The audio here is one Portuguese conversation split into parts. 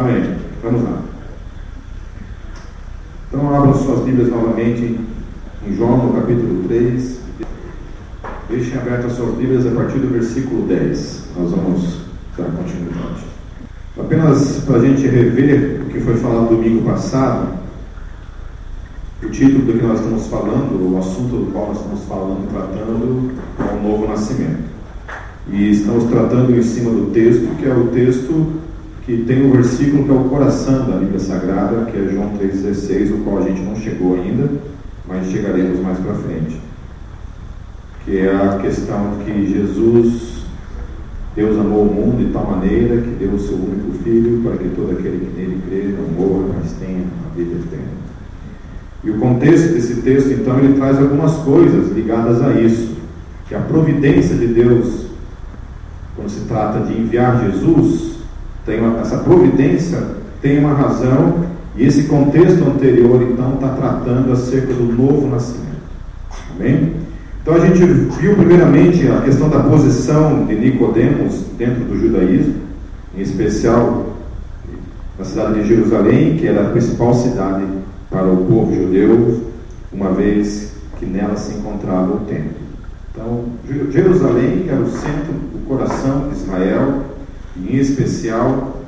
Amém. Vamos lá. Então abram suas Bíblias novamente em João, no capítulo 3. Deixem abertas suas Bíblias a partir do versículo 10. Nós vamos dar continuidade. Apenas para a gente rever o que foi falado domingo passado, o título do que nós estamos falando, o assunto do qual nós estamos falando, tratando, é o novo nascimento. E estamos tratando em cima do texto, que é o texto que tem um versículo que é o coração da Bíblia Sagrada, que é João 3,16, o qual a gente não chegou ainda, mas chegaremos mais para frente. Que é a questão que Jesus, Deus amou o mundo de tal maneira que deu o seu único filho para que todo aquele que nele crê não morra, mas tenha a vida eterna. E o contexto desse texto, então, ele traz algumas coisas ligadas a isso. Que a providência de Deus, quando se trata de enviar Jesus, tem uma, essa providência tem uma razão, e esse contexto anterior, então, está tratando acerca do novo nascimento. Amém? Então a gente viu primeiramente a questão da posição de Nicodemos dentro do judaísmo, em especial na cidade de Jerusalém, que era a principal cidade para o povo judeu, uma vez que nela se encontrava o templo. Então, Jerusalém era o centro, o coração de Israel, em especial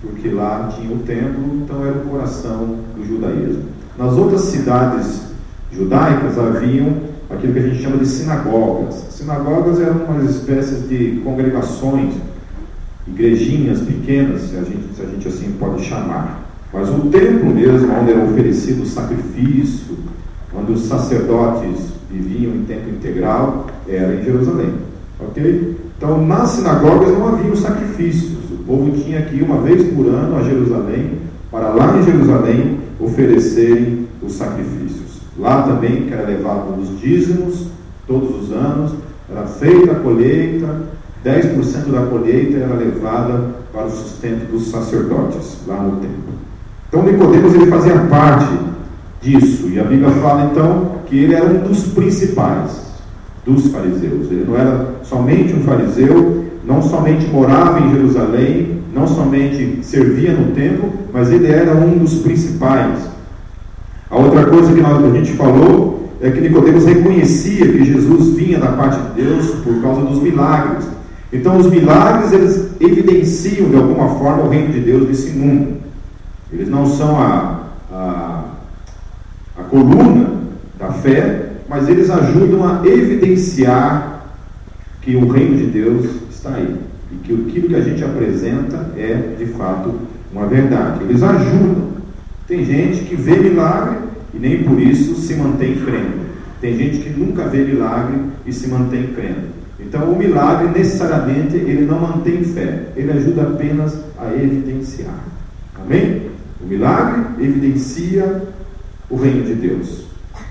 porque lá tinha o templo, então era o coração do judaísmo. Nas outras cidades judaicas haviam aquilo que a gente chama de sinagogas. Sinagogas eram umas espécies de congregações, igrejinhas pequenas, se a gente, se a gente assim pode chamar. Mas o templo mesmo, onde era oferecido o sacrifício, onde os sacerdotes viviam em tempo integral, era em Jerusalém. Ok? Então, nas sinagogas não havia sacrifícios. O povo tinha que ir uma vez por ano a Jerusalém, para lá em Jerusalém oferecerem os sacrifícios. Lá também era levado os dízimos, todos os anos, era feita a colheita, 10% da colheita era levada para o sustento dos sacerdotes, lá no templo. Então Nicodemos ele fazia parte disso, e a Bíblia fala então que ele era um dos principais dos fariseus. Ele não era somente um fariseu, não somente morava em Jerusalém, não somente servia no templo, mas ele era um dos principais. A outra coisa que a gente falou é que Nicodemos reconhecia que Jesus vinha da parte de Deus por causa dos milagres. Então os milagres eles evidenciam de alguma forma o reino de Deus nesse mundo. Eles não são a, a, a coluna da fé, mas eles ajudam a evidenciar que o reino de Deus está aí e que aquilo que a gente apresenta é de fato uma verdade. Eles ajudam. Tem gente que vê milagre e nem por isso se mantém crendo. Tem gente que nunca vê milagre e se mantém crendo. Então, o milagre necessariamente ele não mantém fé, ele ajuda apenas a evidenciar. Amém? O milagre evidencia o reino de Deus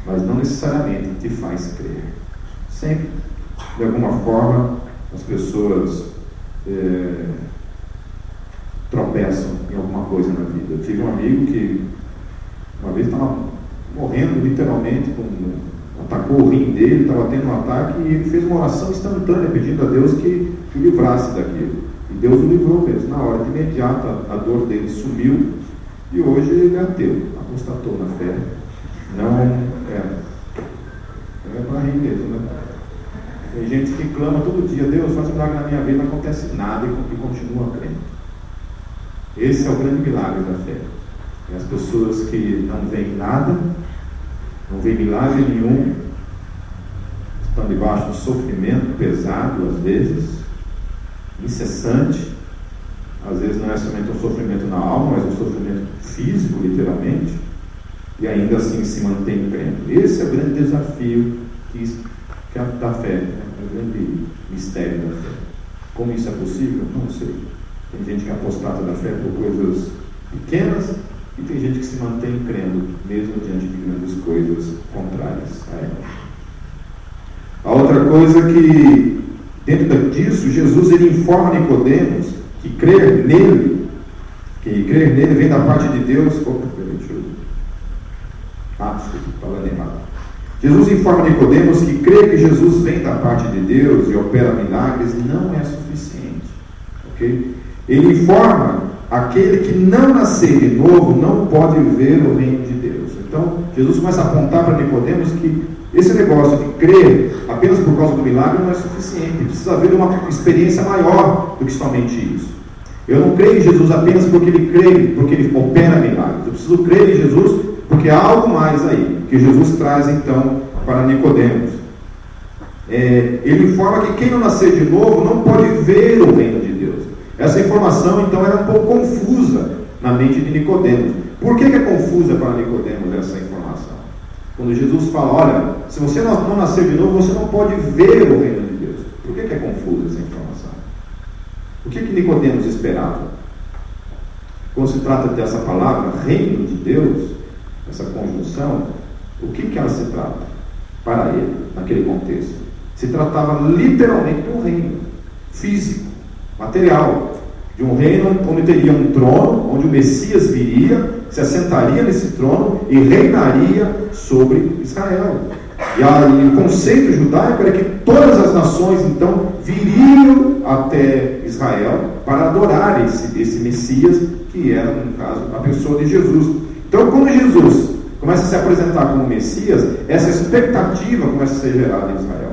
mas não necessariamente te faz crer. Sempre, de alguma forma, as pessoas é, tropeçam em alguma coisa na vida. Eu tive um amigo que uma vez estava morrendo literalmente, com, atacou o rim dele, estava tendo um ataque e ele fez uma oração instantânea pedindo a Deus que, o livrasse daquilo. E Deus o livrou mesmo. Na hora de imediata a dor dele sumiu e hoje ele é ateu, apostatou na fé. Não é. É para rir mesmo, né? Tem gente que clama todo dia, Deus, faz um milagre na minha vida, não acontece nada e continua crendo. Esse é o grande milagre da fé. É as pessoas que não veem nada, não veem milagre nenhum, estão debaixo de sofrimento pesado, às vezes, incessante. Às vezes não é somente um sofrimento na alma, mas um sofrimento físico, literalmente e ainda assim se mantém crendo. Esse é o grande desafio que, que a, da fé, né? é o grande mistério da fé. Como isso é possível? Não sei. Tem gente que é apostata da fé por coisas pequenas e tem gente que se mantém crendo, mesmo diante de grandes coisas contrárias a ela. A outra coisa que, dentro disso, Jesus ele informa Nicodemos que crer nele, que crer nele vem da parte de Deus. Opa, deixa eu desculpa, falando errado. Jesus informa Nicodemos que crer que Jesus vem da parte de Deus e opera milagres não é suficiente. Ele informa aquele que não nascer de novo não pode ver o reino de Deus. Então, Jesus começa a apontar para Nicodemos que esse negócio de crer apenas por causa do milagre não é suficiente. Precisa haver uma experiência maior do que somente isso. Eu não creio em Jesus apenas porque ele crê, porque ele opera milagres. Eu preciso crer em Jesus porque há algo mais aí que Jesus traz então para Nicodemos. É, ele informa que quem não nascer de novo não pode ver o reino de Deus. Essa informação então era um pouco confusa na mente de Nicodemos. Por que, que é confusa para Nicodemos essa informação? Quando Jesus fala, olha, se você não, nascer de novo, você não pode ver o reino de Deus. Por que, que é confusa essa informação? O que, que Nicodemos esperava? Quando se trata dessa palavra, reino de Deus, essa conjunção, o que, que ela se trata para ele, naquele contexto? Se tratava literalmente de um reino físico, material, de um reino onde teria um trono, onde o Messias viria, se assentaria nesse trono e reinaria sobre Israel. E, a, e, o conceito judaico era que todas as nações então viriam até Israel para adorar esse, esse Messias, que era, no caso, a pessoa de Jesus. Então, quando Jesus começa a se apresentar como Messias, essa expectativa começa a ser gerada em Israel.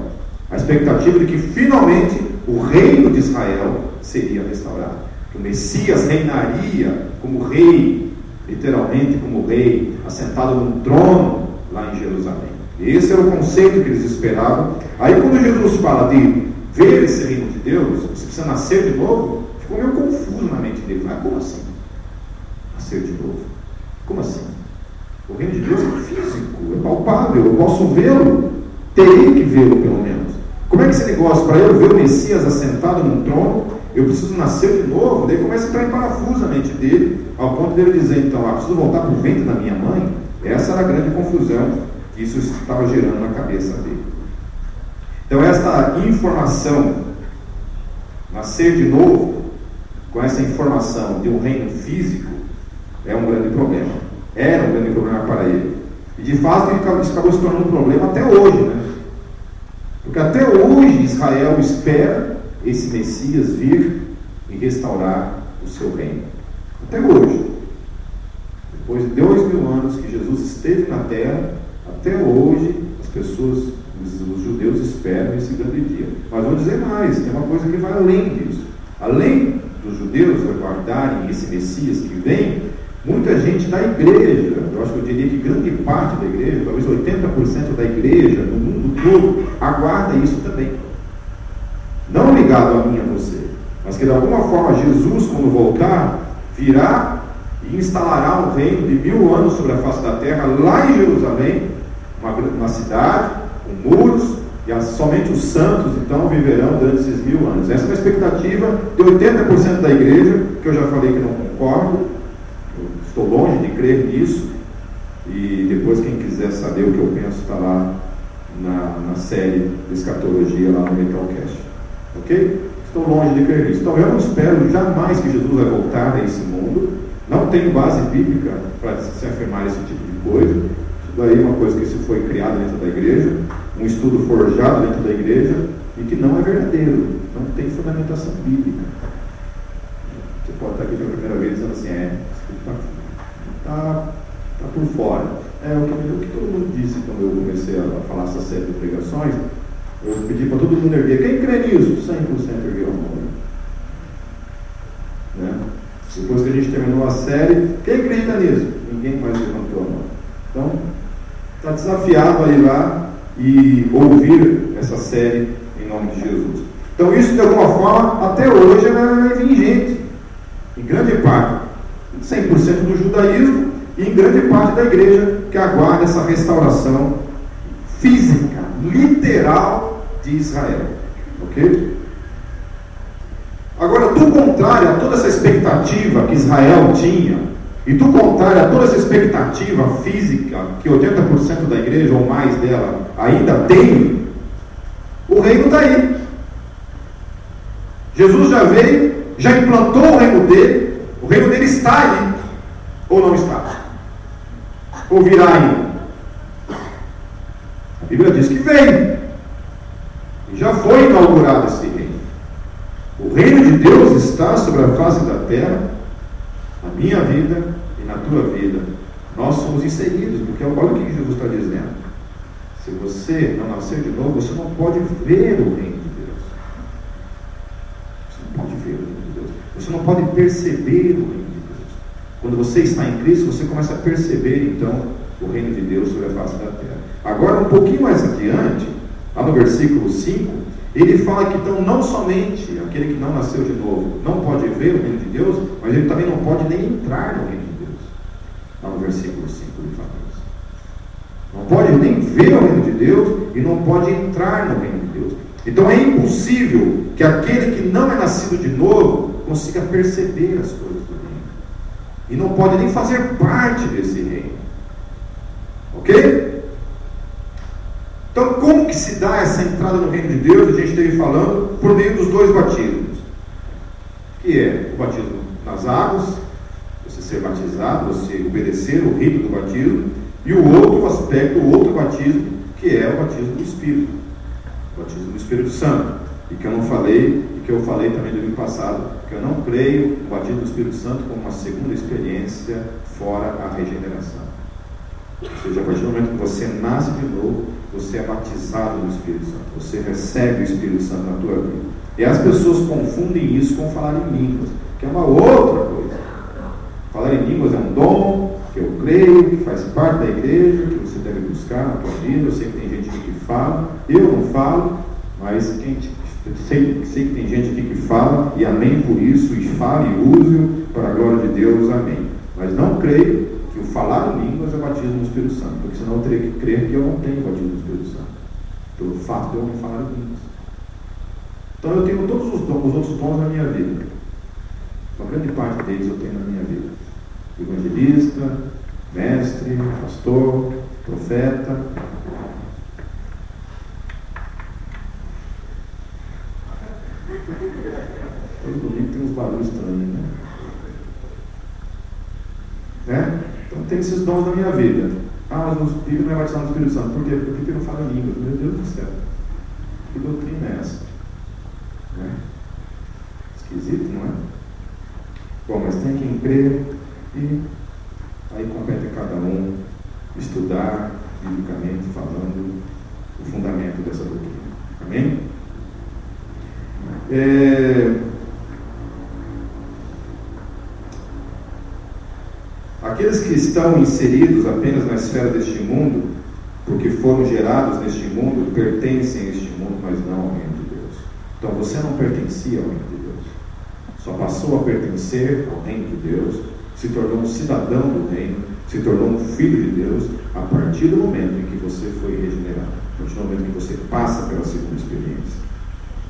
A expectativa de que finalmente o reino de Israel seria restaurado. Que o Messias reinaria como rei, literalmente como rei, assentado num trono lá em Jerusalém. Esse era o conceito que eles esperavam. Aí quando Jesus fala de ver esse reino de Deus, você precisa nascer de novo, ficou meio confuso na mente dele. Mas como assim? Nascer de novo? Como assim? O reino de Deus é físico, é palpável, eu posso vê-lo, terei que vê-lo pelo menos. Como é que esse negócio, para eu ver o Messias assentado num trono, eu preciso nascer de novo? Daí começa a entrar em parafuso na mente dele, ao ponto dele dizer, então, ah, preciso voltar para o ventre da minha mãe? Essa era a grande confusão que isso estava gerando na cabeça dele. Então, esta informação, nascer de novo, com essa informação de um reino físico, é um grande problema. Era um grande problema para ele. E de fato, isso acabou se tornando um problema até hoje, né? Porque até hoje Israel espera esse Messias vir e restaurar o seu reino. Até hoje. Depois de dois mil anos que Jesus esteve na terra, até hoje as pessoas, os judeus esperam esse grande dia. Mas vou dizer mais, tem uma coisa que vai além disso. Além dos judeus aguardarem esse Messias que vem, muita gente da igreja, eu acho que eu diria que grande parte da igreja, talvez 80% da igreja, no mundo todo, aguarda isso também. Não ligado a mim e a você, mas que de alguma forma Jesus, quando voltar, virá e instalará um reino de mil anos sobre a face da terra, lá em Jerusalém, uma, uma cidade com muros, e somente os santos então viverão durante esses mil anos. Essa é uma expectativa de 80% da igreja, que eu já falei que não concordo, estou longe de crer nisso, e depois quem quiser saber o que eu penso está lá na, na série de escatologia lá no Metalcast. Ok? Estou longe de crer nisso. Então eu não espero jamais que Jesus vai voltar a esse mundo. Não tenho base bíblica para se afirmar esse tipo de coisa. Isso daí é uma coisa que se foi criada dentro da igreja, um estudo forjado dentro da igreja e que não é verdadeiro, não tem fundamentação bíblica. Você pode estar aqui pela primeira vez dizendo assim, é, está tá, por fora. É o que, o que todo mundo disse quando eu comecei a falar essa série de pregações. Eu pedi para todo mundo erguer. Quem crê nisso? 100% ergueu a mão. Né? Depois que a gente terminou a série, quem acredita nisso? Ninguém mais levantou a mão. Então, está desafiado a ir lá e ouvir essa série em nome de Jesus. Então, isso de alguma forma, até hoje, é vigente. Em grande parte, 100% do judaísmo e em grande parte da igreja que aguarda essa restauração física, literal de Israel. Ok? Agora, do contrário a toda essa expectativa que Israel tinha, e do contrário a toda essa expectativa física que 80% da igreja ou mais dela ainda tem, o reino está aí. Jesus já veio, já implantou o reino dele, reino dele está aí, ou não está? Ou virá ainda? A Bíblia diz que veio, e já foi inaugurado esse reino. O reino de Deus está sobre a face da terra na minha vida e na tua vida, nós somos inseridos, porque olha o que Jesus está dizendo. Se você não nascer de novo, você não pode ver o reino de Deus. Você não pode ver o reino de Deus. Você não pode perceber o reino de Deus. Quando você está em Cristo, você começa a perceber então o reino de Deus sobre a face da terra. Agora, um pouquinho mais adiante, lá no versículo 5, ele fala que então não somente aquele que não nasceu de novo não pode ver o reino de Deus, mas ele também não pode nem entrar no reino de Deus. Lá no versículo 5 ele fala isso. Não pode nem ver o reino de Deus e não pode entrar no reino de Deus. Então é impossível que aquele que não é nascido de novo consiga perceber as coisas do reino. E não pode nem fazer parte desse reino. Ok? Então, como que se dá essa entrada no reino de Deus? A gente esteve falando por meio dos dois batismos, que é o batismo nas águas, você ser batizado, você obedecer o rito do batismo, e o outro aspecto, o outro batismo, que é o batismo do Espírito, batismo do Espírito Santo, e que eu não falei, e que eu falei também ano passado, que eu não creio o batismo do Espírito Santo como uma segunda experiência fora a regeneração. Ou seja, a partir do momento que você nasce de novo, você é batizado no Espírito Santo. Você recebe o Espírito Santo na tua vida. E as pessoas confundem isso com falar em línguas, que é uma outra coisa. Falar em línguas é um dom que eu creio, que faz parte da igreja, que você deve buscar na tua vida. Eu sei que tem gente que fala, eu não falo, mas quem, sei, sei que tem gente aqui que fala, e amém por isso, e fale e use para a glória de Deus, amém. Mas não creio que o falar línguas é batismo no Espírito Santo, porque senão eu teria que crer que eu não tenho batismo no Espírito Santo, pelo fato de eu não falar línguas. Então eu tenho todos os, os outros dons na minha vida. Uma grande parte deles eu tenho na minha vida. Evangelista, mestre, pastor, profeta. Todo domingo tem uns barulhos estranhos, né? né? Então tem esses dons na minha vida. Ah, mas o Bíblia não é batizado no Espírito Santo. Por quê? Porque Bíblia não fala línguas. Meu Deus do céu. Que doutrina é essa? Né? Esquisito, não é? Bom, mas tem quem crê e aí compete a cada um estudar, biblicamente falando, o fundamento dessa doutrina. Amém? É... Aqueles que estão inseridos apenas na esfera deste mundo, porque foram gerados neste mundo, pertencem a este mundo, mas não ao reino de Deus. Então você não pertencia ao reino de Deus. Só passou a pertencer ao reino de Deus, se tornou um cidadão do reino, se tornou um filho de Deus, a partir do momento em que você foi regenerado, a partir do momento em que você passa pela segunda experiência.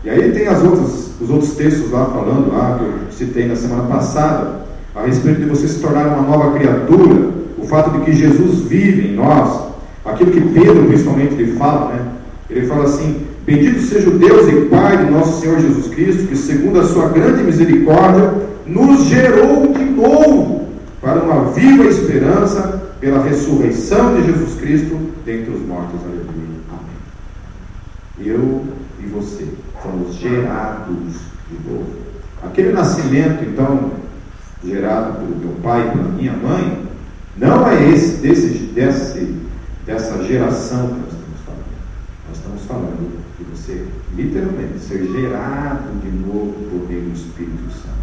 E aí tem as outras, os outros textos lá falando, lá que eu citei na semana passada, a respeito de você se tornar uma nova criatura, o fato de que Jesus vive em nós, aquilo que Pedro principalmente ele fala, né? Ele fala assim: Bendito seja o Deus e Pai de nosso Senhor Jesus Cristo, que segundo a sua grande misericórdia nos gerou de novo para uma viva esperança pela ressurreição de Jesus Cristo dentre os mortos. Aleluia. Amém. Eu e você fomos gerados de novo. Aquele nascimento, então, gerado pelo meu pai e pela minha mãe, não é esse, desse, desse, dessa geração que nós estamos falando. Nós estamos falando de você, literalmente, ser gerado de novo por meio do Espírito Santo.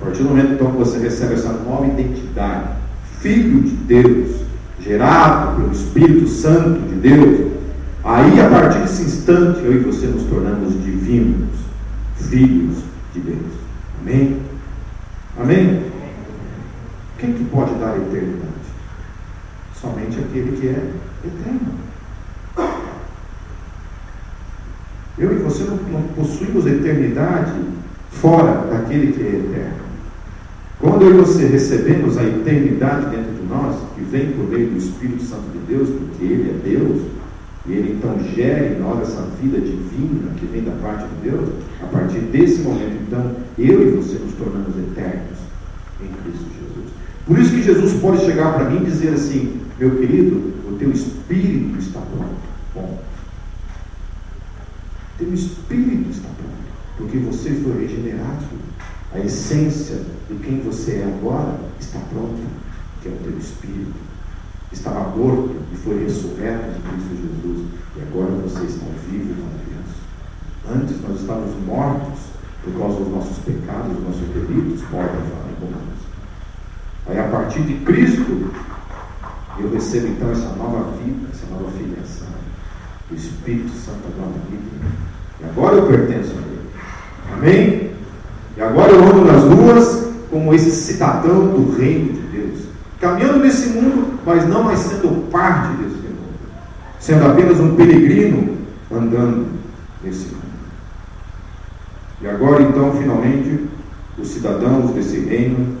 A partir do momento então que você recebe essa nova identidade, filho de Deus, gerado pelo Espírito Santo de Deus, aí a partir desse instante eu e você nos tornamos divinos, filhos de Deus. Amém? Amém? Quem que pode dar eternidade? Somente aquele que é eterno. Eu e você não possuímos eternidade fora daquele que é eterno. Quando eu e você recebemos a eternidade dentro de nós, que vem por meio do Espírito Santo de Deus, porque Ele é Deus, e Ele então gera em nós essa vida divina que vem da parte de Deus, a partir desse momento, então, eu e você nos tornamos eternos em Cristo Jesus. Por isso que Jesus pode chegar para mim e dizer assim: meu querido, o teu espírito está pronto. Bom, teu espírito está pronto, porque você foi regenerado. A essência de quem você é agora está pronta, que é o teu espírito. Estava morto e foi ressurreto em Cristo Jesus, e agora você está vivo com Deus. Antes nós estávamos mortos por causa dos nossos pecados, dos nossos delitos, mortos em Romanos. Aí a partir de Cristo, eu recebo então essa nova vida, essa nova filiação. O Espírito Santo agora vida. E agora eu pertenço a Ele. Amém? E agora eu ando nas ruas como esse cidadão do reino de Deus. Caminhando nesse mundo, mas não mais sendo parte desse mundo. Sendo apenas um peregrino andando nesse mundo. E agora então, finalmente, os cidadãos desse reino,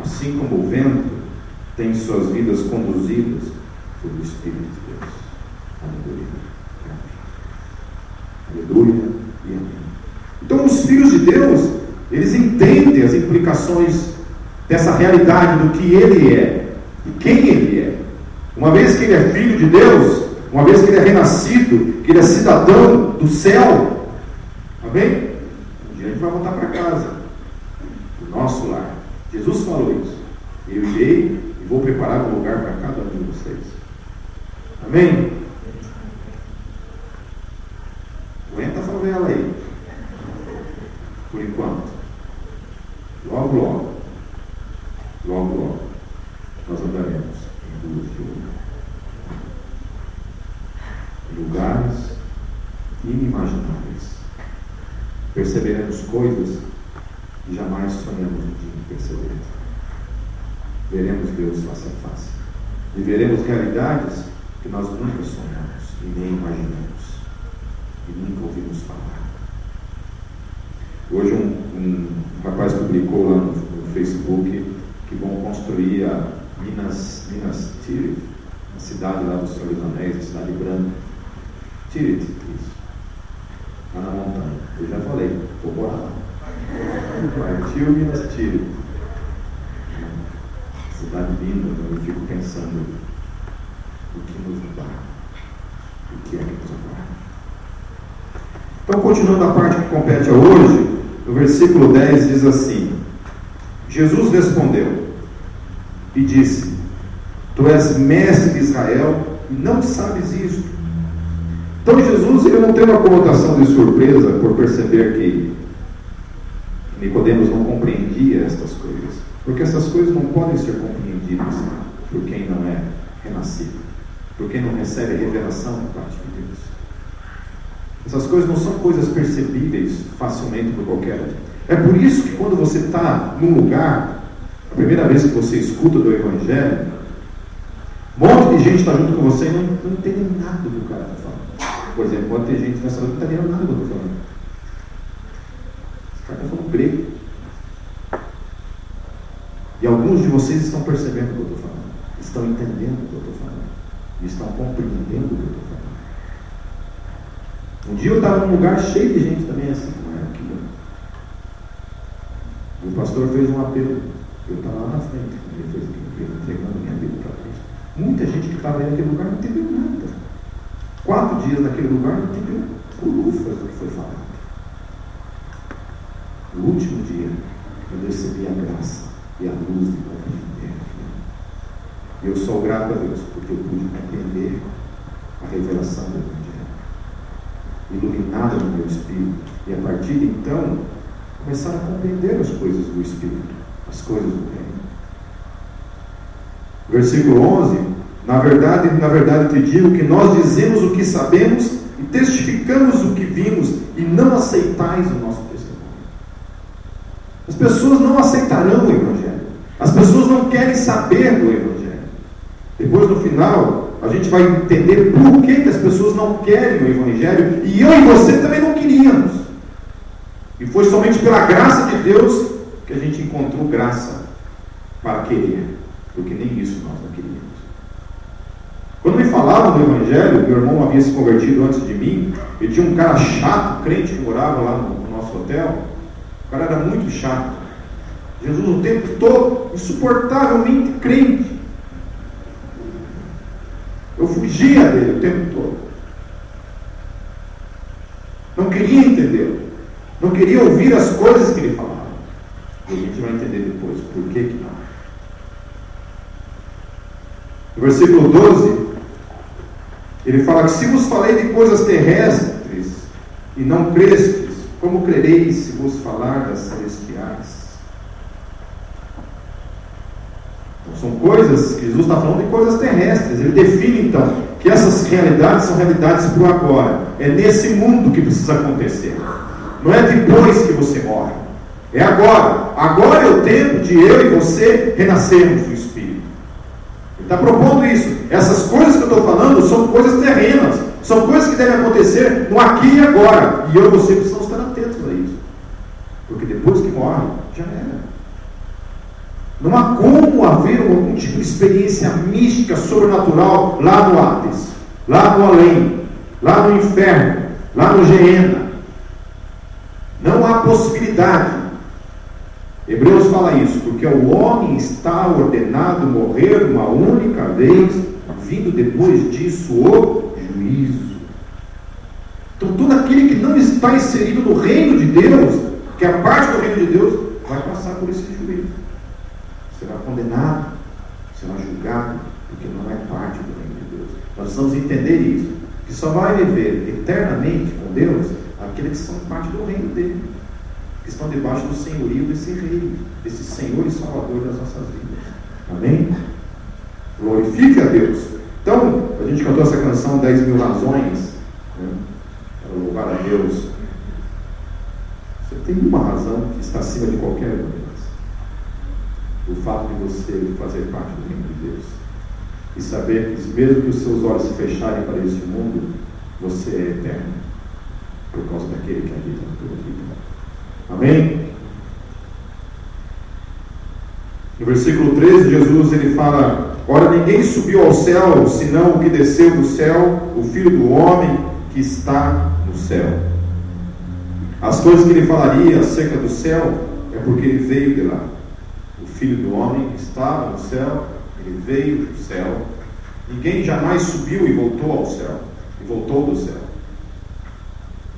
assim como o vento, têm suas vidas conduzidas pelo Espírito de Deus. Aleluia. Aleluia e amém. Então, os filhos de Deus, eles entendem as implicações dessa realidade do que ele é e quem ele é. Uma vez que ele é filho de Deus, uma vez que ele é renascido, que ele é cidadão do céu, amém? Um dia a gente vai voltar para casa, o nosso lar. Jesus falou isso. Eu irei e vou preparar um lugar para cada um de vocês. Amém? Aguenta a favela aí por enquanto. Logo, logo, logo, logo, nós andaremos em ruas de ouro. Em lugares inimagináveis. Perceberemos coisas que jamais sonhamos de perceber. Veremos Deus face a face. Viveremos realidades que nós nunca sonhamos e nem imaginamos e nunca ouvimos falar. Hoje um, um, rapaz publicou lá no, no, Facebook que vão construir a Minas, Minas Tirith, a cidade lá dos Senhores Anéis, a cidade branca. Tirith, isso. Lá na montanha. Eu já falei, vou morar lá. Partiu Minas Tirith. Cidade linda, eu fico pensando o que nos dá, o que é que nos dá. Então, continuando a parte que compete a hoje, no versículo 10 diz assim: Jesus respondeu e disse: Tu és mestre de Israel e não sabes isto. Então Jesus ele não tem uma conotação de surpresa por perceber que Nicodemos não compreendia estas coisas, porque essas coisas não podem ser compreendidas por quem não é renascido, por quem não recebe a revelação da parte de Deus. Essas coisas não são coisas percebíveis facilmente por qualquer um. É por isso que quando você está num lugar, a primeira vez que você escuta do Evangelho, um monte de gente está junto com você e não, não entende nada do que o cara está falando. Por exemplo, pode ter gente nessa hora que não está entendendo nada do que eu estou falando. Esse cara está falando grego. E alguns de vocês estão percebendo o que eu estou falando, estão entendendo o que eu estou falando, e estão compreendendo o que eu estou falando. Um dia eu estava num lugar cheio de gente também assim, como é. O pastor fez um apelo. Eu estava lá na frente, quando ele fez aquilo, entregando minha vida para Deus. Muita gente que estava naquele lugar não entendeu nada. Quatro dias naquele lugar não entendeu lufas do que foi falado. No último dia, eu recebi a graça e a luz de compreender. Eu sou grato a Deus porque eu pude compreender a revelação do Evangelho iluminada no meu espírito. E a partir de então, começar a compreender as coisas do espírito, as coisas do reino. Versículo 11: Na verdade, na verdade te digo que nós dizemos o que sabemos e testificamos o que vimos e não aceitais o nosso testemunho. As pessoas não aceitarão o Evangelho. As pessoas não querem saber do Evangelho. Depois, no final, a gente vai entender por que, que as pessoas não querem o Evangelho e eu e você também não queríamos. E foi somente pela graça de Deus que a gente encontrou graça para querer, porque nem isso nós não queríamos. Quando me falavam do Evangelho, meu irmão havia se convertido antes de mim, e tinha um cara chato, crente, que morava lá no, no nosso hotel. O cara era muito chato. Jesus o tempo todo, insuportavelmente crente. Eu fugia dele o tempo todo. Não queria entendê-lo. Não queria ouvir as coisas que ele falava. E a gente vai entender depois por que, que não. No versículo 12, ele fala que se vos falei de coisas terrestres e não crestes, como crereis se vos falar das celestiais? Então, são coisas Jesus está falando de coisas terrestres. Ele define então que essas realidades são realidades para o agora. É nesse mundo que precisa acontecer. Não é depois que você morre. É agora. Agora é o tempo de eu e você renascermos do Espírito. Ele está propondo isso. Essas coisas que eu estou falando são coisas terrenas. São coisas que devem acontecer no aqui e agora. E eu e você precisamos estar atentos a isso. Porque depois que morre, já era. Não há como haver algum tipo de experiência mística, sobrenatural lá no Hades, lá no além, lá no inferno, lá no Geena. Não há possibilidade. Hebreus fala isso, porque o homem está ordenado morrer uma única vez, vindo depois disso o juízo. Então, todo aquele que não está inserido no reino de Deus, que é parte do reino de Deus, vai passar por esse juízo. Será condenado, será julgado, porque não é parte do reino de Deus. Nós precisamos entender isso, que só vai viver eternamente com Deus aqueles que são parte do reino dele que estão debaixo do senhorio desse rei, desse Senhor e Salvador das nossas vidas. Amém? Glorifique a Deus. Então, a gente cantou essa canção 10 mil razões né, para louvar a Deus. Você tem uma razão que está acima de qualquer outra. O fato de você fazer parte do reino de Deus. E saber que mesmo que os seus olhos se fecharem para esse mundo, você é eterno. Por causa daquele que habita na tua vida. Amém? No versículo 13, Jesus ele fala: Ora, ninguém subiu ao céu, senão o que desceu do céu, o Filho do Homem que está no céu. As coisas que ele falaria acerca do céu é porque ele veio de lá. Filho do Homem estava no céu, ele veio do céu. Ninguém jamais subiu e voltou ao céu, e voltou do céu.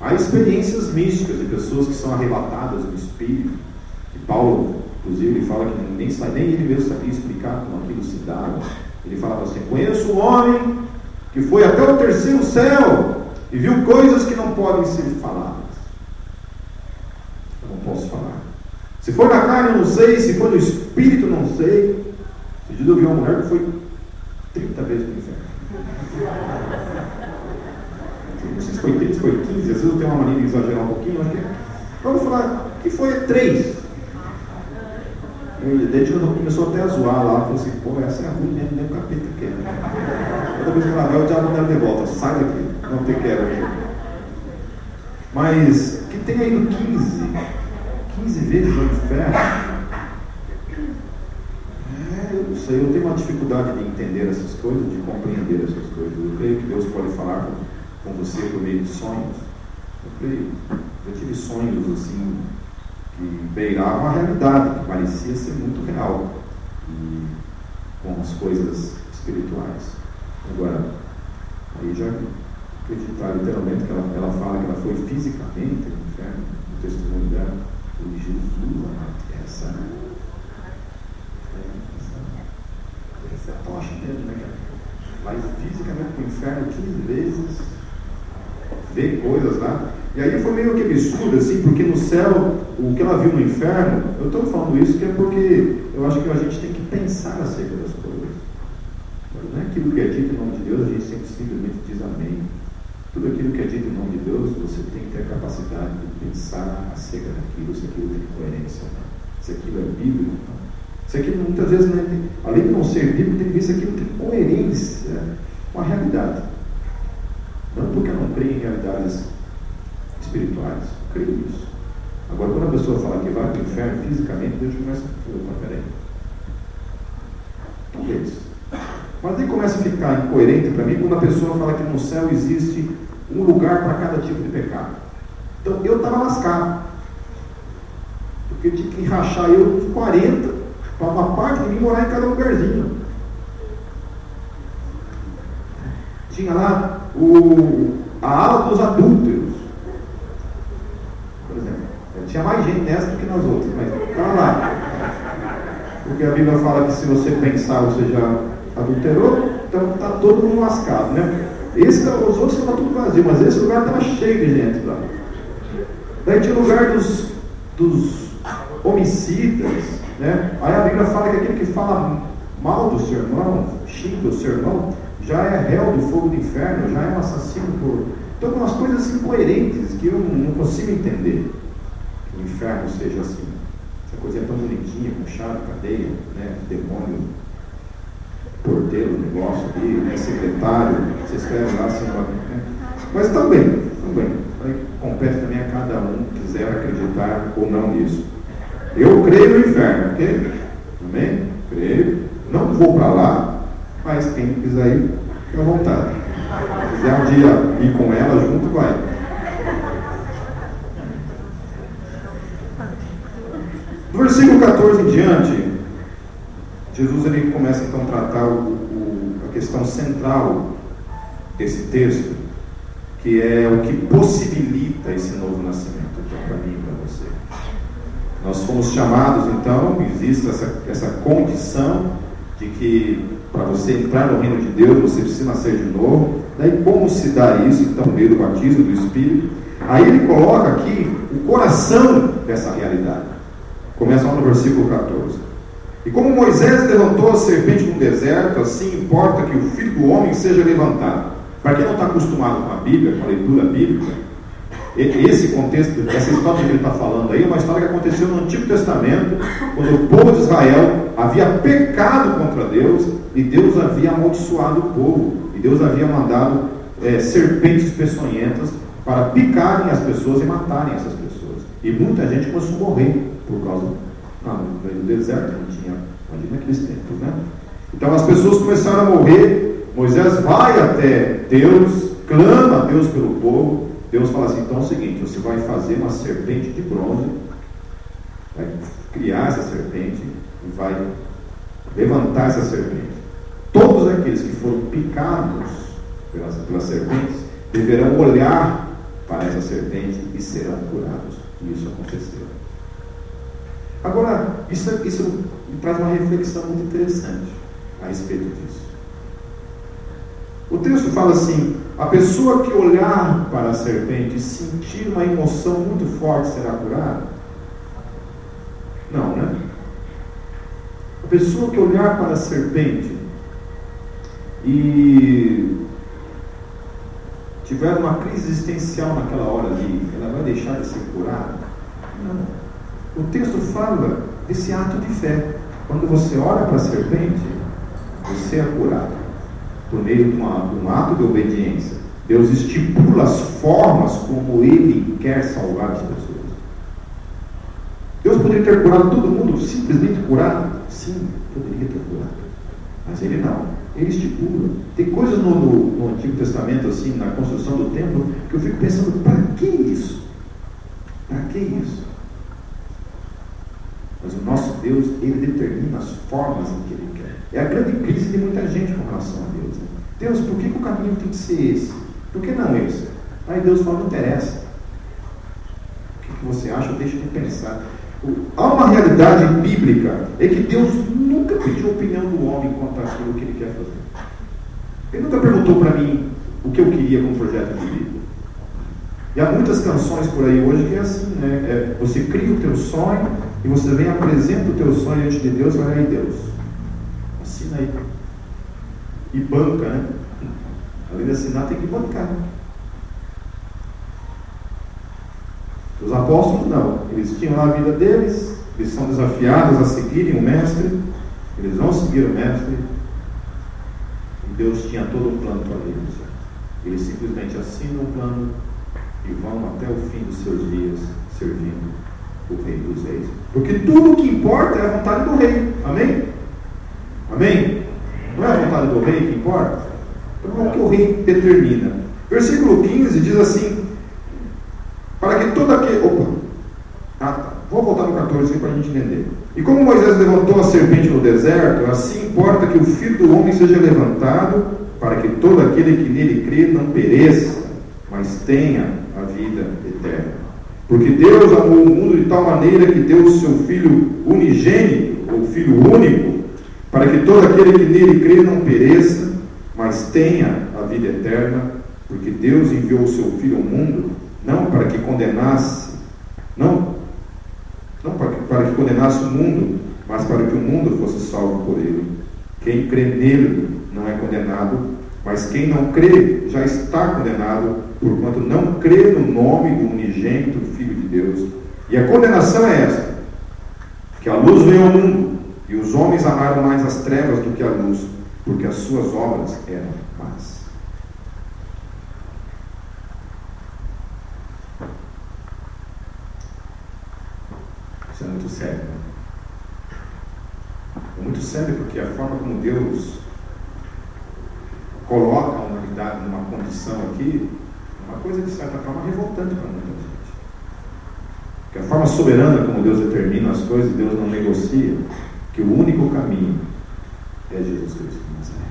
Há experiências místicas de pessoas que são arrebatadas no espírito. E Paulo, inclusive, ele fala que nem, nem ele mesmo sabia explicar como aquilo se dava. Ele falava assim: Conheço um homem que foi até o terceiro céu e viu coisas que não podem ser faladas. Eu não posso falar. Se for na carne, não sei. Se for no espírito, não sei. Esse dia eu vi uma mulher foi 30 vezes para o inferno não sei se foi 30, se foi 15, às vezes eu tenho uma mania de exagerar um pouquinho, mas que, vamos falar que foi 3. E daí quando começou até a zoar lá, falou assim, pô, essa é a ruim mesmo, nem o capeta quer. Né? Toda vez que ela vai, o diabo dela de volta, sai daqui, não te quero aqui. Mas que tem aí no 15, 15 vezes no inferno. É, eu não sei, eu tenho uma dificuldade de entender essas coisas, de compreender essas coisas. Eu creio que Deus pode falar com você por meio de sonhos. Eu creio. Eu tive sonhos assim que beiravam a realidade, que parecia ser muito real. E com as coisas espirituais. Agora, aí já acreditar literalmente que ela, ela fala que ela foi fisicamente no inferno, no testemunho dela, foi Jesus amado. Essa, essa, essa é tocha mesmo, né? Vai fisicamente para o inferno 15 vezes ver coisas lá. E aí foi meio que absurdo, assim, porque no céu, o que ela viu no inferno, eu estou falando isso que é porque eu acho que a gente tem que pensar acerca das coisas. Não é aquilo que é dito em nome de Deus, a gente sempre simplesmente diz amém. Tudo aquilo que é dito em nome de Deus, você tem que ter a capacidade de pensar acerca daquilo, se aquilo tem coerência ou não. Se aquilo é bíblico. Se aquilo muitas vezes, né, além de não ser bíblico, tem que ver se aquilo tem coerência com a realidade. Não porque eu não creio em realidades espirituais, creio nisso. Agora, quando a pessoa fala que vai para o inferno fisicamente, Deus começa a falar, peraí. Talvez. Mas aí começa a ficar incoerente para mim quando a pessoa fala que no céu existe um lugar para cada tipo de pecado. Então eu estava lascado. Porque eu tinha que rachar eu uns 40 para uma parte de mim morar em cada lugarzinho. Tinha lá o, a ala dos adúlteros. Por exemplo, tinha mais gente nessa do que nas outras, mas calma lá. Porque a Bíblia fala que se você pensar, você já adulterou, então está todo mundo lascado, né? Esse, os outros estavam tudo vazio, mas esse lugar estava cheio de gente lá. Daí tinha o lugar dos, dos homicidas, né? Aí a Bíblia fala que aquele que fala mal do seu irmão, xinga o seu irmão, já é réu do fogo do inferno, já é um assassino por. Então, umas coisas incoerentes que eu não consigo entender que o inferno seja assim. Essa coisa é tão bonitinha, com chave, cadeia, né? demônio, porteiro, negócio ali, né? secretário, você escreve lá assim, né? mas também, também, compete também a cada um que quiser acreditar ou não nisso. Eu creio no inferno, ok? Amém? Creio. Não vou para lá, mas quem quiser ir, fica à vontade. Se quiser um dia ir com ela junto, vai. Do versículo 14 em diante, Jesus ele começa então a tratar o, o, a questão central desse texto, que é o que possibilita esse novo nascimento então, para mim e para você. Nós fomos chamados então, existe essa, essa condição de que para você entrar no reino de Deus você precisa nascer de novo. Daí como se dá isso? Então, meio do batismo do Espírito. Aí ele coloca aqui o coração dessa realidade. Começa lá no versículo 14. E como Moisés levantou a serpente no deserto, assim importa que o filho do homem seja levantado. Para quem não está acostumado com a Bíblia, com a leitura bíblica, esse contexto, essa história que ele está falando aí, é uma história que aconteceu no Antigo Testamento, quando o povo de Israel havia pecado contra Deus e Deus havia amaldiçoado o povo, e Deus havia mandado é, serpentes peçonhentas para picarem as pessoas e matarem essas pessoas. E muita gente começou a morrer por causa ah, no deserto, não tinha, imagina aqueles tempos, né? Então as pessoas começaram a morrer, Moisés vai até Deus, clama a Deus pelo povo, Deus fala assim, então é o seguinte, você vai fazer uma serpente de bronze, vai criar essa serpente e vai levantar essa serpente. Todos aqueles que foram picados pelas, pelas serpentes deverão olhar para essa serpente e serão curados. E isso aconteceu. Agora, isso, isso traz uma reflexão muito interessante a respeito disso. O texto fala assim: a pessoa que olhar para a serpente e sentir uma emoção muito forte será curada? Não, né? A pessoa que olhar para a serpente e tiver uma crise existencial naquela hora ali, ela vai deixar de ser curada? Não. O texto fala desse ato de fé. Quando você olha para a serpente, você é curado por meio de, uma, de um ato de obediência. Deus estipula as formas como Ele quer salvar as pessoas. Deus poderia ter curado todo mundo, simplesmente curado? Sim, poderia ter curado. Mas Ele não. Ele estipula. Tem coisas no, no, no Antigo Testamento, assim, na construção do templo, que eu fico pensando, para que isso? Para que isso? Mas o nosso Deus, ele determina as formas em que ele quer. É a grande crise de muita gente com relação a Deus. Né? Deus, por que, que, o caminho tem que ser esse? Por que não esse? Aí Deus fala, não interessa. O que, que você acha? Deixa de pensar. Há uma realidade bíblica, é que Deus nunca pediu a opinião do homem quanto àquilo que ele quer fazer. Ele nunca perguntou para mim o que eu queria com o projeto de vida. E há muitas canções por aí hoje que é assim, né? É, você cria o teu sonho e você vem apresenta o teu sonho diante de Deus, vai aí Deus. Assina aí. E banca, né? Além de assinar, tem que bancar. Os apóstolos não. Eles tinham a vida deles, eles são desafiados a seguirem o mestre, eles vão seguir o mestre. E Deus tinha todo um plano para eles. Eles simplesmente assinam o plano e vão até o fim dos seus dias servindo o Rei dos Reis. Porque tudo o que importa é a vontade do Rei. Amém? Amém? Não é a vontade do Rei que importa? É o que o Rei determina. Versículo 15 diz assim: Para que toda aquele. Opa! Ah, tá. Vou voltar no 14 para a gente entender. E como Moisés levantou a serpente no deserto, assim importa que o filho do homem seja levantado, para que todo aquele que nele crê não pereça, mas tenha a vida eterna. Porque Deus amou o mundo de tal maneira que deu o seu Filho unigênito, ou Filho único, para que todo aquele que nele crê não pereça, mas tenha a vida eterna, porque Deus enviou o seu Filho ao mundo, não para que condenasse, não, não para que, para que condenasse o mundo, mas para que o mundo fosse salvo por ele. Quem crê nele não é condenado, mas quem não crê já está condenado, porquanto não crê no nome do unigênito Filho de Deus. E a condenação é esta: que a luz veio ao mundo, e os homens amaram mais as trevas do que a luz, porque as suas obras eram más. Isso é muito sério, né? É muito sério porque a forma como Deus coloca a humanidade numa condição aqui, uma coisa de certa forma revoltante para muita gente. Porque a forma soberana como Deus determina as coisas, Deus não negocia, que o único caminho é Jesus Cristo de Nazaré.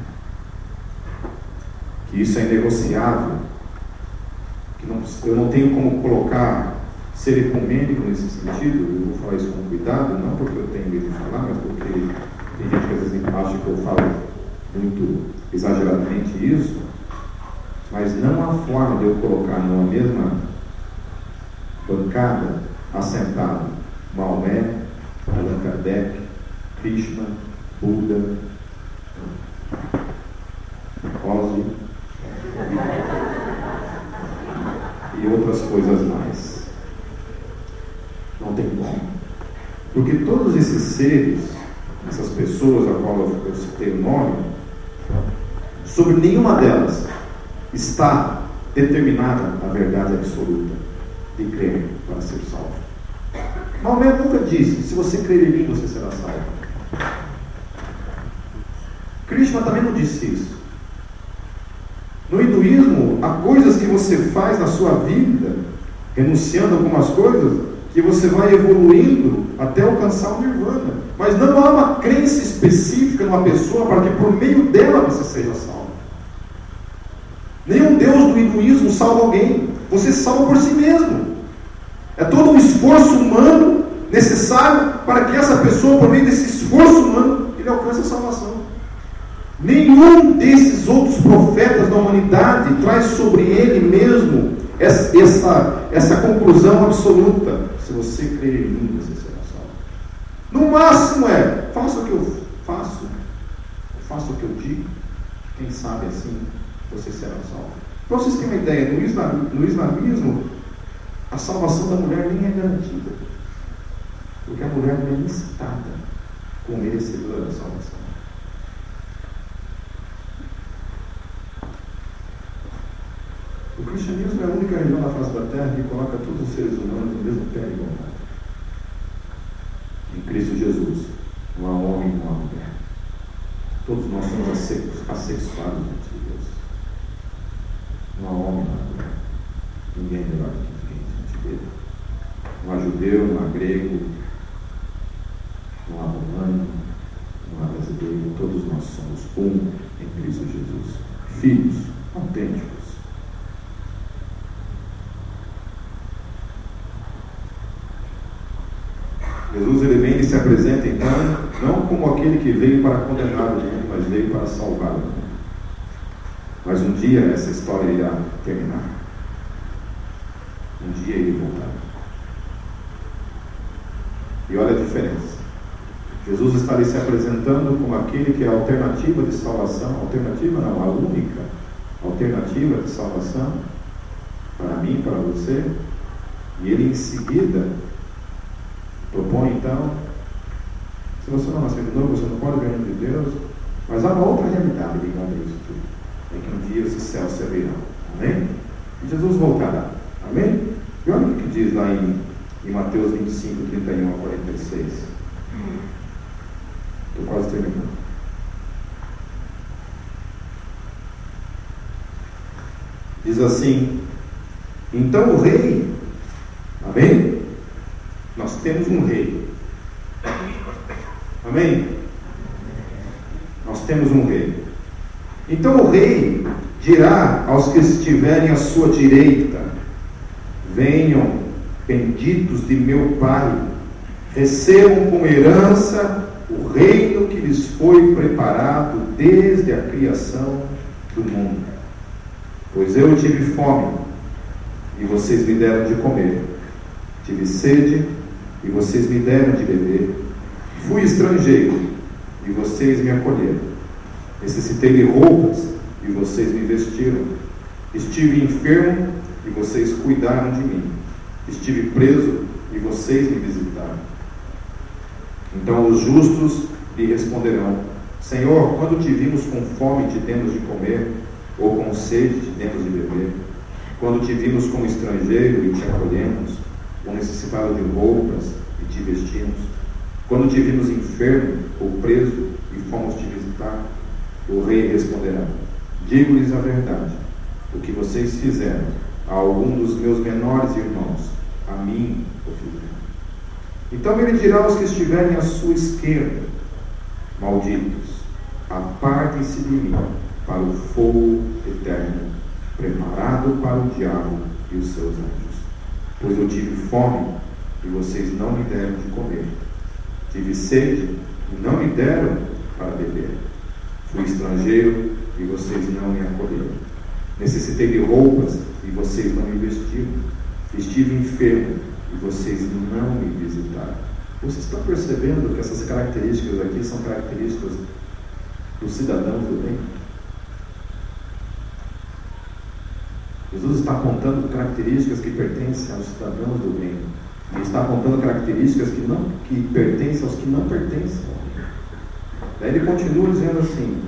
Que isso é inegociável, que não, eu não tenho como colocar ser ecumênico nesse sentido, eu vou falar isso com cuidado, não porque eu tenho medo de falar, mas porque tem gente que às vezes acha que eu falo muito exageradamente isso, mas não há forma de eu colocar numa mesma bancada assentado Maomé, Allan Kardec, Krishna, Buda, Ozzy e outras coisas mais. Não tem como. Porque todos esses seres, essas pessoas a qual eu citei o nome, sobre nenhuma delas está determinada a verdade absoluta de crer para ser salvo. Maomé nunca disse: se você crer em mim, você será salvo. Krishna também não disse isso. No hinduísmo, há coisas que você faz na sua vida, renunciando a algumas coisas, que você vai evoluindo até alcançar o nirvana. Mas não há uma crença específica numa pessoa para que por meio dela você seja salvo. Nenhum Deus do hinduísmo salva alguém. Você salva por si mesmo. É todo um esforço humano necessário para que essa pessoa, por meio desse esforço humano, ele alcance a salvação. Nenhum desses outros profetas da humanidade traz sobre ele mesmo essa, essa, essa conclusão absoluta. Se você crer em mim, você será salvo. No máximo é, faça o que eu faço, faça o que eu digo, quem sabe assim você será salvo. Para vocês terem uma ideia, no, islam, no islamismo, a salvação da mulher nem é garantida. Porque a mulher não é listada como merecedora da salvação. O cristianismo é a única religião na face da terra que coloca todos os seres humanos no mesmo pé de igualdade. Em Cristo Jesus, não há homem, não há mulher. Todos nós somos assexuados diante de Deus. Há mulher. Ninguém é melhor que ninguém. Não há judeu, não há grego, não há romano, não há brasileiro. Todos nós somos um em Cristo Jesus. Filhos autênticos Jesus ele vem e se apresenta então não como aquele que veio para condenar o mundo, mas veio para salvar o mundo. Mas um dia essa história irá terminar. Um dia ele voltará. E olha a diferença. Jesus está ali se apresentando como aquele que é a alternativa de salvação, alternativa não, a única alternativa de salvação para mim, para você. E ele em seguida Propõe então, se você não nascer de novo, você não pode ganhar de Deus, mas há uma outra realidade ligada a isso tudo. É que um dia esses céus se abrirão. Amém? E Jesus voltará. Amém? E olha o que diz lá em, em Mateus 25, 31 a 46. Estou quase terminando. Diz assim: Então o rei, amém? Nós temos um rei. Amém? Nós temos um rei. Então o rei dirá aos que estiverem à sua direita: Venham, benditos de meu Pai, recebam como herança o reino que lhes foi preparado desde a criação do mundo. Pois eu tive fome e vocês me deram de comer, tive sede e vocês me deram de beber, fui estrangeiro e vocês me acolheram, necessitei de roupas e vocês me vestiram, estive enfermo e vocês cuidaram de mim, estive preso e vocês me visitaram. Então os justos lhe responderão: Senhor, quando te vimos com fome, te demos de comer, ou com sede, te demos de beber? Quando te vimos como estrangeiro e te acolhemos, ou necessitado de roupas e te vestimos? Quando te vimos enfermo ou preso e fomos te visitar? O rei responderá: Digo-lhes a verdade, o que vocês fizeram a algum dos meus menores irmãos, a mim o fizeram. Então ele dirá aos que estiverem à sua esquerda: Malditos, apartem-se de mim para o fogo eterno, preparado para o diabo e os seus anjos. Pois eu tive fome e vocês não me deram de comer. Tive sede e não me deram para beber. Fui estrangeiro e vocês não me acolheram. Necessitei de roupas e vocês não me vestiram. Estive enfermo e vocês não me visitaram. Vocês estão percebendo que essas características aqui são características dos cidadãos do bem? Jesus está apontando características que pertencem aos cidadãos do bem. Ele está apontando características que, não, que pertencem aos que não pertencem. Ele continua dizendo assim: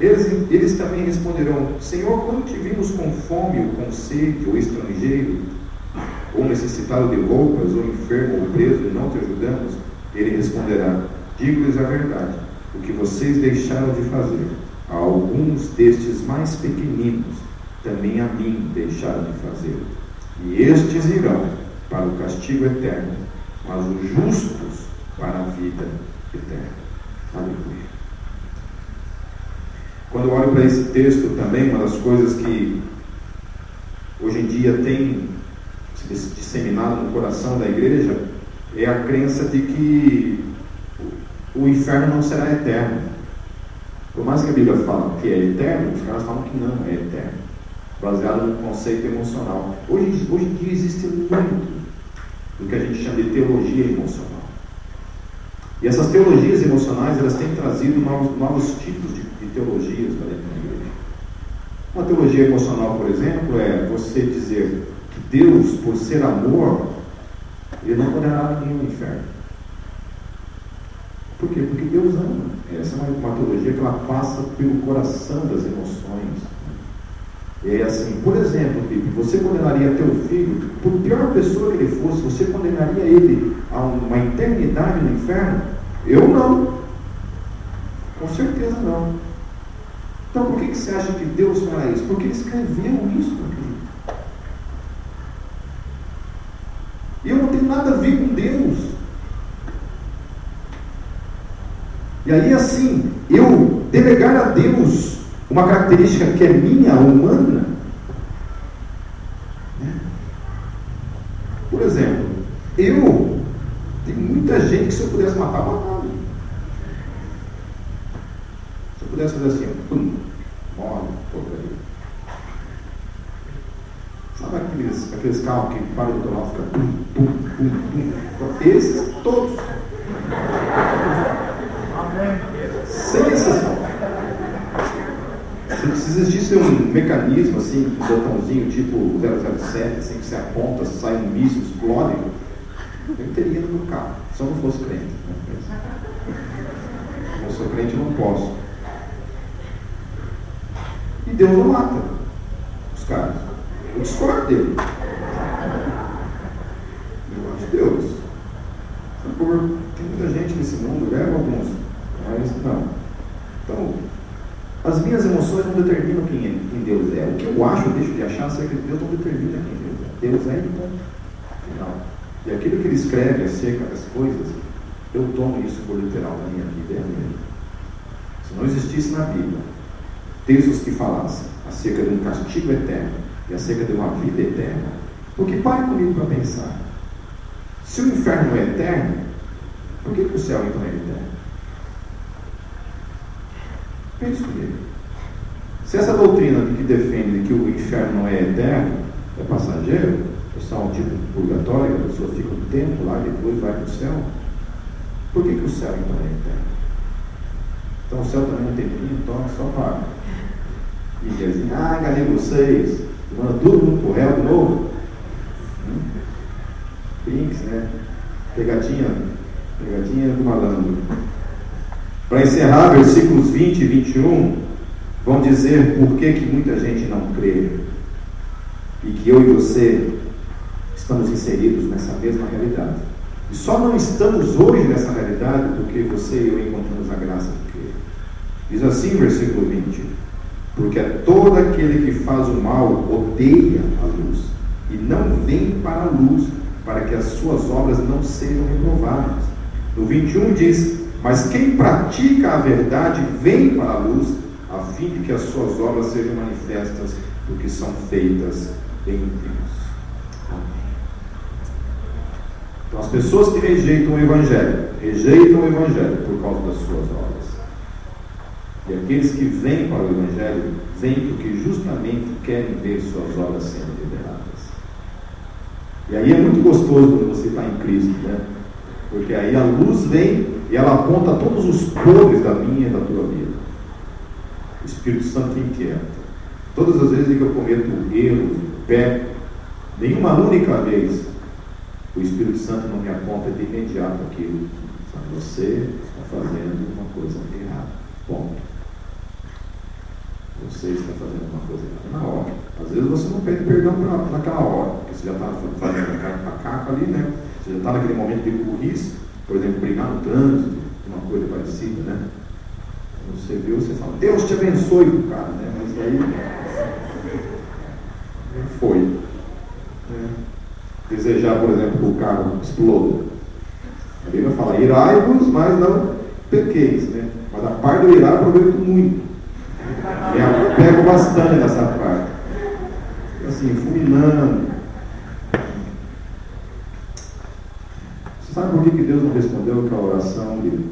eles, eles também responderão: Senhor, quando te vimos com fome, ou com sede, ou estrangeiro, ou necessitado de roupas, ou enfermo, ou preso, e não te ajudamos? Ele responderá: Digo-lhes a verdade, o que vocês deixaram de fazer a alguns destes mais pequeninos, também a mim deixaram de fazer. E estes irão para o castigo eterno, mas os justos para a vida eterna. Aleluia. Quando eu olho para esse texto também, uma das coisas que hoje em dia tem se disseminado no coração da igreja é a crença de que o inferno não será eterno. Por mais que a Bíblia fale que é eterno, os caras falam que não é eterno, baseado no conceito emocional. Hoje, hoje em dia existe muito do que a gente chama de teologia emocional. E essas teologias emocionais, elas têm trazido novos, novos tipos de, de teologias para dentro da igreja. Uma teologia emocional, por exemplo, é você dizer que Deus, por ser amor, ele não condenará ninguém ao inferno. Por quê? Porque Deus ama. Essa é uma, uma teologia que ela passa pelo coração das emoções. É assim, por exemplo, Pipe, você condenaria teu filho, por pior pessoa que ele fosse, você condenaria ele a uma eternidade no inferno? Eu não. Com certeza não. Então por que, que você acha que Deus fará isso? Porque ele escreveu isso. E eu não tenho nada a ver com Deus. E aí assim, eu delegar a Deus uma característica que é minha, humana. Né? Por exemplo, eu, tem muita gente que se eu pudesse matar, matava. Se eu pudesse fazer assim, pum, morre, porcaria. Sabe aqueles, aqueles carros que param do lado e ficam pum, pum, pum, pum? Esses todos. Sem exceção se existisse um mecanismo assim, um botãozinho tipo 007, assim, que você aponta, sai um míssil, explode, eu teria no carro, se eu não fosse crente. Né? Eu sou crente, eu não posso. E Deus não mata os caras. Eu discordo dele. Eu acho Deus. Tem muita gente nesse mundo, leva alguns, mas não. Então, as minhas emoções não determinam quem, é, quem Deus é. O que eu acho, eu deixo de achar acerca de Deus, não determina quem Deus é. Deus é e ponto. Final. E aquilo que ele escreve acerca das coisas, eu tomo isso por literal na minha vida. É. Se não existisse na Bíblia textos que falassem acerca de um castigo eterno e acerca de uma vida eterna, porque pare comigo para pensar. Se o inferno é eterno, Por que, que o céu então é eterno? Pense comigo. Se essa doutrina que defende que o inferno é eterno, é passageiro, é só um tipo de purgatório, a pessoa fica um tempo lá e depois vai para o céu, por que, que o céu então é eterno? Então o céu também não tem fim, então é só para. E dizem, ah, enganei vocês, manda todo mundo para o réu de novo. Hum? Pinks, né? Pegadinha, pegadinha do malandro. Para encerrar, versículos 20 e 21 vão dizer por que, que muita gente não crê. E que eu e você estamos inseridos nessa mesma realidade. E só não estamos hoje nessa realidade porque você e eu encontramos a graça de Cristo. Diz assim, versículo 20: Porque todo aquele que faz o mal odeia a luz e não vem para a luz para que as suas obras não sejam reprovadas. No 21 diz: Mas quem pratica a verdade vem para a luz, a fim de que as suas obras sejam manifestas, porque são feitas em Deus. Então, as pessoas que rejeitam o Evangelho, rejeitam o Evangelho por causa das suas obras. E aqueles que vêm para o Evangelho, vêm porque justamente querem ver suas obras sendo liberadas. E aí é muito gostoso quando você está em Cristo, né? Porque aí a luz vem e ela aponta todos os podres da minha e da tua vida. O Espírito Santo inquieta. Todas as vezes que eu cometo erro, peco, nenhuma única vez o Espírito Santo não me aponta de imediato aquilo. Você está fazendo uma coisa errada. Ponto. Você está fazendo uma coisa errada na hora. Às vezes você não pede perdão naquela hora, porque você já está fazendo para caco ali, né? Você já está naquele momento de burrice, por exemplo, brigar no trânsito, uma coisa parecida, né? Você viu, você fala, Deus te abençoe cara, né? Mas aí não foi. Né? Desejar, por exemplo, que o carro exploda. A Bíblia fala, irai-vos, mas não pequeis, né? Mas a parte do irar aproveito muito. Eu pego bastante nessa parte. Assim, fulminando. Você sabe por que Deus não respondeu aquela oração de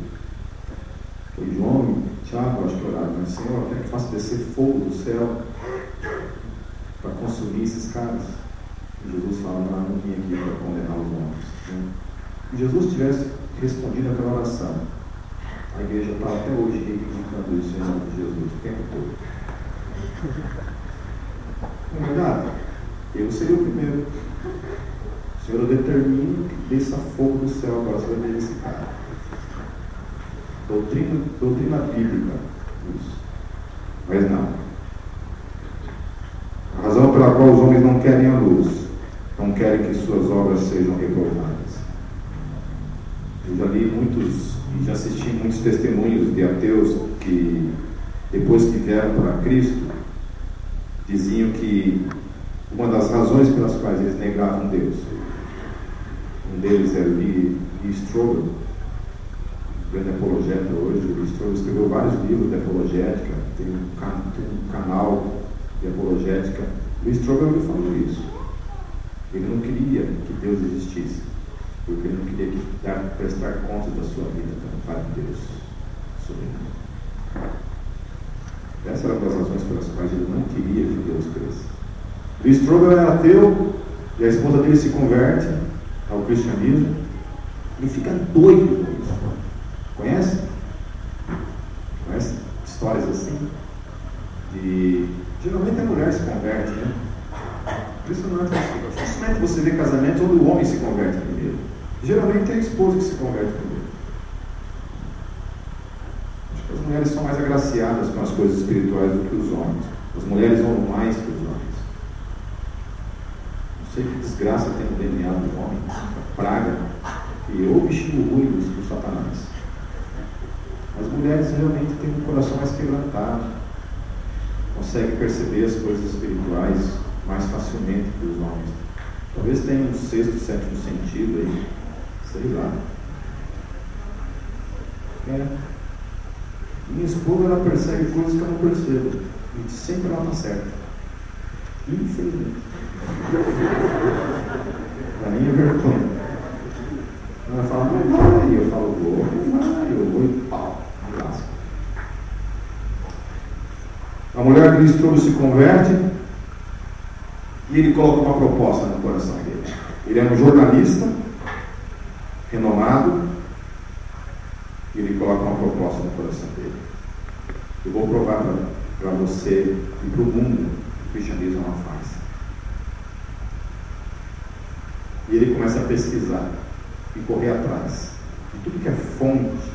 foi João Tiago, acho que oraram, mas Senhor, quer que faça descer fogo do céu para consumir esses caras. Jesus fala, não, não vim aqui para condenar os homens. Né? Se Jesus tivesse respondido aquela oração, a igreja está até hoje reivindicando isso em nome de Jesus o tempo todo. Não é verdade? Eu seria o primeiro. Senhor determina que desça fogo do céu agora sobre esse cara. Doutrina, doutrina bíblica. Isso. Mas não. A razão pela qual os homens não querem a luz, não querem que suas obras sejam reprovadas. Eu já li muitos já assisti muitos testemunhos de ateus que, depois que vieram para Cristo, diziam que uma das razões pelas quais eles negavam Deus, deles é Lee, Lee Strobel, grande apologeta hoje, Lee Strobel escreveu vários livros de apologética, tem um, tem um canal de apologética. Lee Strobel me falou isso. Ele não queria que Deus existisse porque ele não queria que dar, prestar conta da sua vida para Deus sobre. Essa era uma das razões pelas quais ele não queria que Deus cresça. O Strobel era ateu e a esposa dele se converte ao cristianismo e fica doido com isso. Conhece? Conhece histórias assim? De... Geralmente a mulher se converte, né? Impressionante. Dificilmente você vê casamento onde o homem se converte primeiro. Geralmente é a esposa que se converte primeiro. Acho que as mulheres são mais agraciadas com as coisas espirituais do que os homens. As mulheres vão mais que os homens. Não sei que desgraça tem no DNA do homem, praga, e ou bichinho ruim do Satanás. As mulheres realmente têm um coração mais quebrantado, conseguem perceber as coisas espirituais mais facilmente que os homens. Talvez tenha um sexto, sétimo sentido aí Sei lá. É. Minha esposa ela persegue coisas que eu não percebo. E sempre ela está certa. Infelizmente. Para mim é vergonha. Ela fala, não vai, eu falo, vou. A mulher do estrudo se converte e ele coloca uma proposta no coração dele. Ele é um jornalista renomado e ele coloca uma proposta no coração dele. Eu vou provar para você e para o mundo que o cristianismo não faz. E ele começa a pesquisar e correr atrás de tudo que é fonte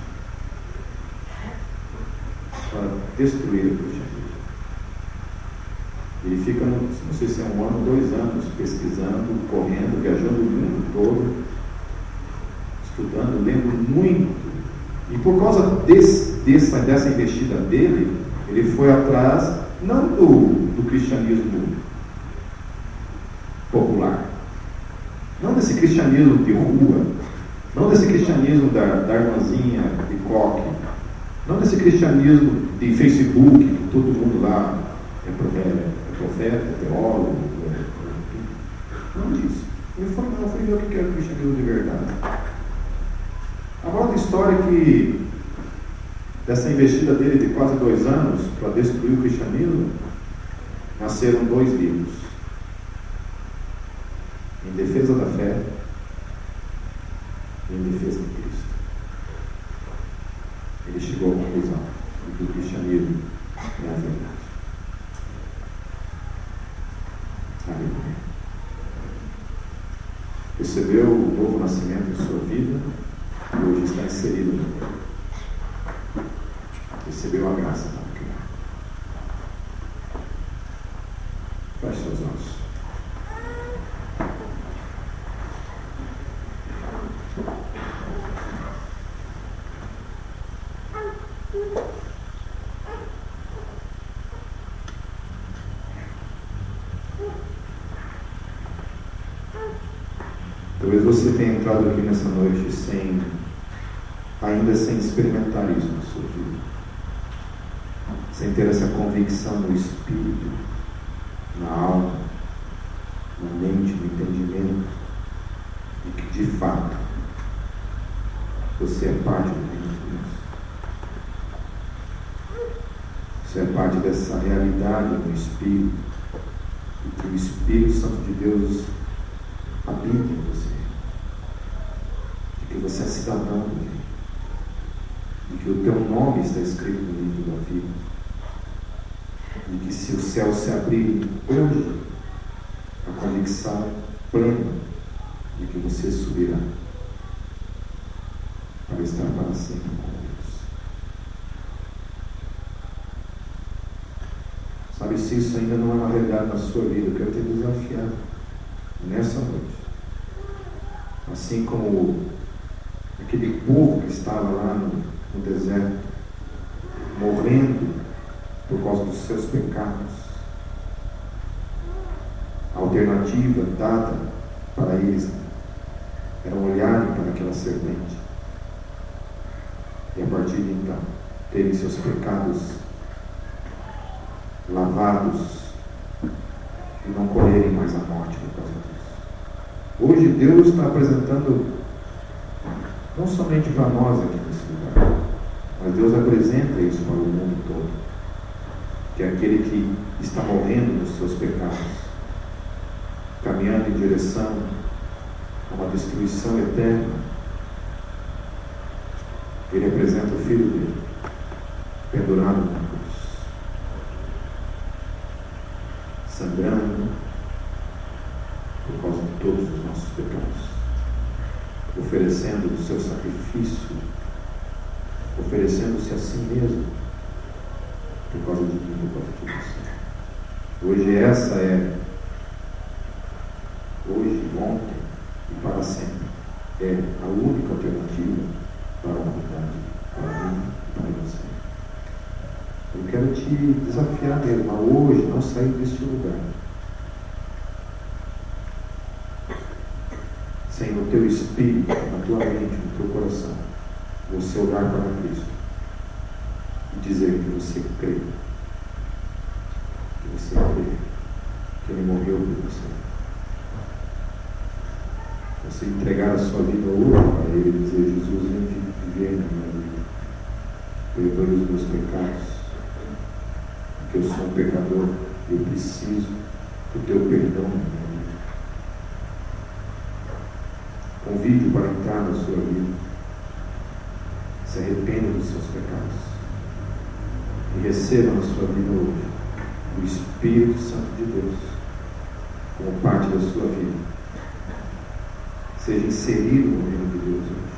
para destruir o fica, não sei se é um ano, dois anos, pesquisando, correndo, viajando o mundo todo, estudando, lendo muito. E por causa desse, dessa, dessa investida dele, ele foi atrás, não do, do cristianismo popular, não desse cristianismo de rua, não desse cristianismo da, da irmãzinha de coque, não desse cristianismo de Facebook, que todo mundo lá é, é profeta, teólogo, é, é, não disso. Ele foi, não, ver o que era o cristianismo de verdade. A moral história que dessa investida dele de quase dois anos para destruir o cristianismo, nasceram dois livros. Em defesa da fé e em defesa de Cristo. Ele chegou à conclusão de que o cristianismo é a verdade. Aleluia. Recebeu o novo nascimento em sua vida e hoje está inserido no meio. Recebeu a graça para criar. Feche seus olhos. Talvez você tenha entrado aqui nessa noite sem, ainda sem experimentar isso na sua vida, sem ter essa convicção no espírito, na alma, na mente, no entendimento, de que de fato você é parte do reino de Deus. Você é parte dessa realidade no espírito, e que o Espírito Santo de Deus habita em você você é cidadão reino, e que o teu nome está escrito no livro da vida, e que se o céu se abrir hoje, a convicção plena de que você subirá para estar para sempre com Deus. Sabe, se isso ainda não é uma realidade na sua vida, eu quero te desafiar nessa noite. Assim como aquele povo que estava lá no, no deserto, morrendo por causa dos seus pecados. A alternativa dada para eles era olharem para aquela serpente e a partir de então terem seus pecados lavados e não correrem mais a morte por causa disso. Hoje Deus está apresentando não somente para nós aqui nesse lugar, mas Deus apresenta isso para o mundo todo. Que é aquele que está morrendo nos seus pecados, caminhando em direção a uma destruição eterna, ele apresenta o filho dele, pendurado na cruz, sangrando por causa de todos os nossos pecados oferecendo o seu sacrifício, oferecendo-se a si mesmo, por causa de mim, por causa de você. Hoje essa é, hoje, ontem e para sempre, é a única alternativa para a humanidade, para mim e para você. Eu quero te desafiar mesmo a hoje não sair deste lugar sem no teu espírito, tua mente, no teu coração, você olhar para Cristo e dizer que você crê, que você crê, que Ele morreu por você. Você entregar a sua vida hoje para Ele e dizer, Jesus, vem viver na minha vida. Perdoe os meus pecados. que eu sou um pecador eu preciso do teu perdão. Convide para entrar na sua vida. Se arrependa dos seus pecados. E receba na sua vida hoje o Espírito Santo de Deus como parte da sua vida. Seja inserido no reino de Deus hoje.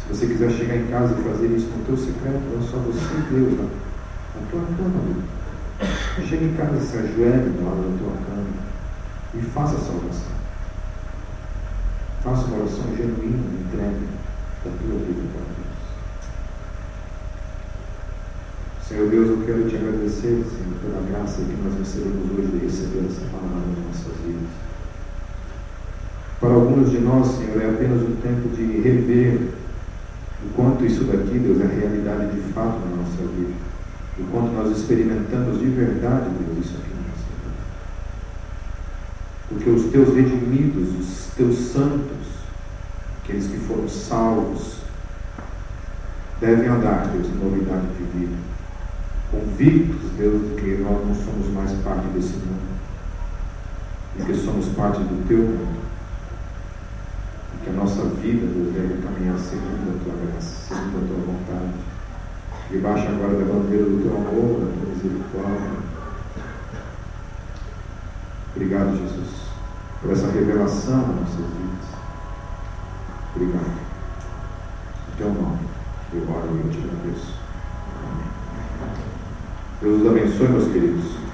Se você quiser chegar em casa e fazer isso no teu secreto, é só você e Deus lá, na tua cama. Chega em casa, se ajoelhe do lado da tua cama e faça essa oração. Faça uma oração genuína, entregue da tua vida para Deus. Senhor Deus, eu quero te agradecer, Senhor, pela graça que nós recebemos hoje de receber essa palavra nas nossas vidas. Para alguns de nós, Senhor, é apenas um tempo de rever o quanto isso daqui, Deus, é realidade de fato na nossa vida. O quanto nós experimentamos de verdade, Deus, isso aqui. Porque os teus redimidos, os teus santos, aqueles que foram salvos, devem andar, Deus, em novidade de vida. Convictos, Deus, de que nós não somos mais parte desse mundo, e que somos parte do teu mundo que a nossa vida, Deus, deve caminhar segundo a tua graça, segundo a tua vontade. Debaixo agora da bandeira do teu amor, da tua misericórdia. Obrigado, Jesus, por essa revelação nas nossas vidas. Obrigado. Em teu nome, eu oro e eu te agradeço. Amém. Deus os abençoe, meus queridos.